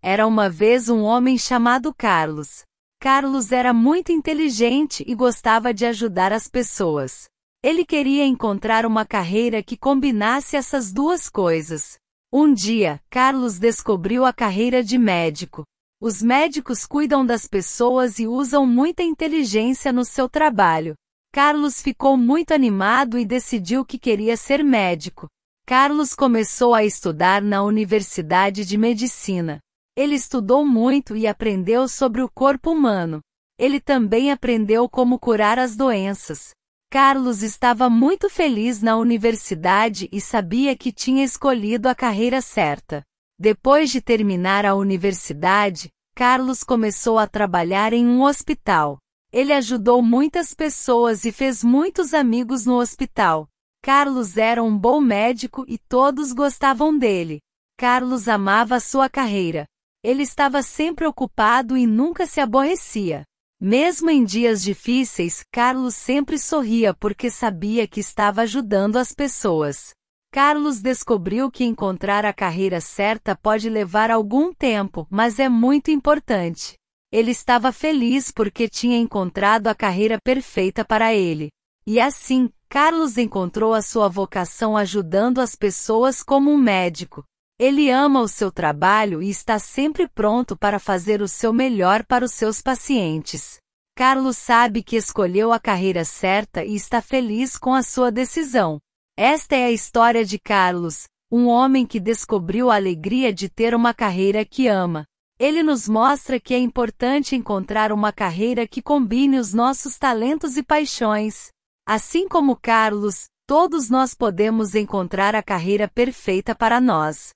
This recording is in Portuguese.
Era uma vez um homem chamado Carlos. Carlos era muito inteligente e gostava de ajudar as pessoas. Ele queria encontrar uma carreira que combinasse essas duas coisas. Um dia, Carlos descobriu a carreira de médico. Os médicos cuidam das pessoas e usam muita inteligência no seu trabalho. Carlos ficou muito animado e decidiu que queria ser médico. Carlos começou a estudar na Universidade de Medicina. Ele estudou muito e aprendeu sobre o corpo humano. Ele também aprendeu como curar as doenças. Carlos estava muito feliz na universidade e sabia que tinha escolhido a carreira certa. Depois de terminar a universidade, Carlos começou a trabalhar em um hospital. Ele ajudou muitas pessoas e fez muitos amigos no hospital. Carlos era um bom médico e todos gostavam dele. Carlos amava sua carreira. Ele estava sempre ocupado e nunca se aborrecia. Mesmo em dias difíceis, Carlos sempre sorria porque sabia que estava ajudando as pessoas. Carlos descobriu que encontrar a carreira certa pode levar algum tempo, mas é muito importante. Ele estava feliz porque tinha encontrado a carreira perfeita para ele. E assim, Carlos encontrou a sua vocação ajudando as pessoas como um médico. Ele ama o seu trabalho e está sempre pronto para fazer o seu melhor para os seus pacientes. Carlos sabe que escolheu a carreira certa e está feliz com a sua decisão. Esta é a história de Carlos, um homem que descobriu a alegria de ter uma carreira que ama. Ele nos mostra que é importante encontrar uma carreira que combine os nossos talentos e paixões. Assim como Carlos, todos nós podemos encontrar a carreira perfeita para nós.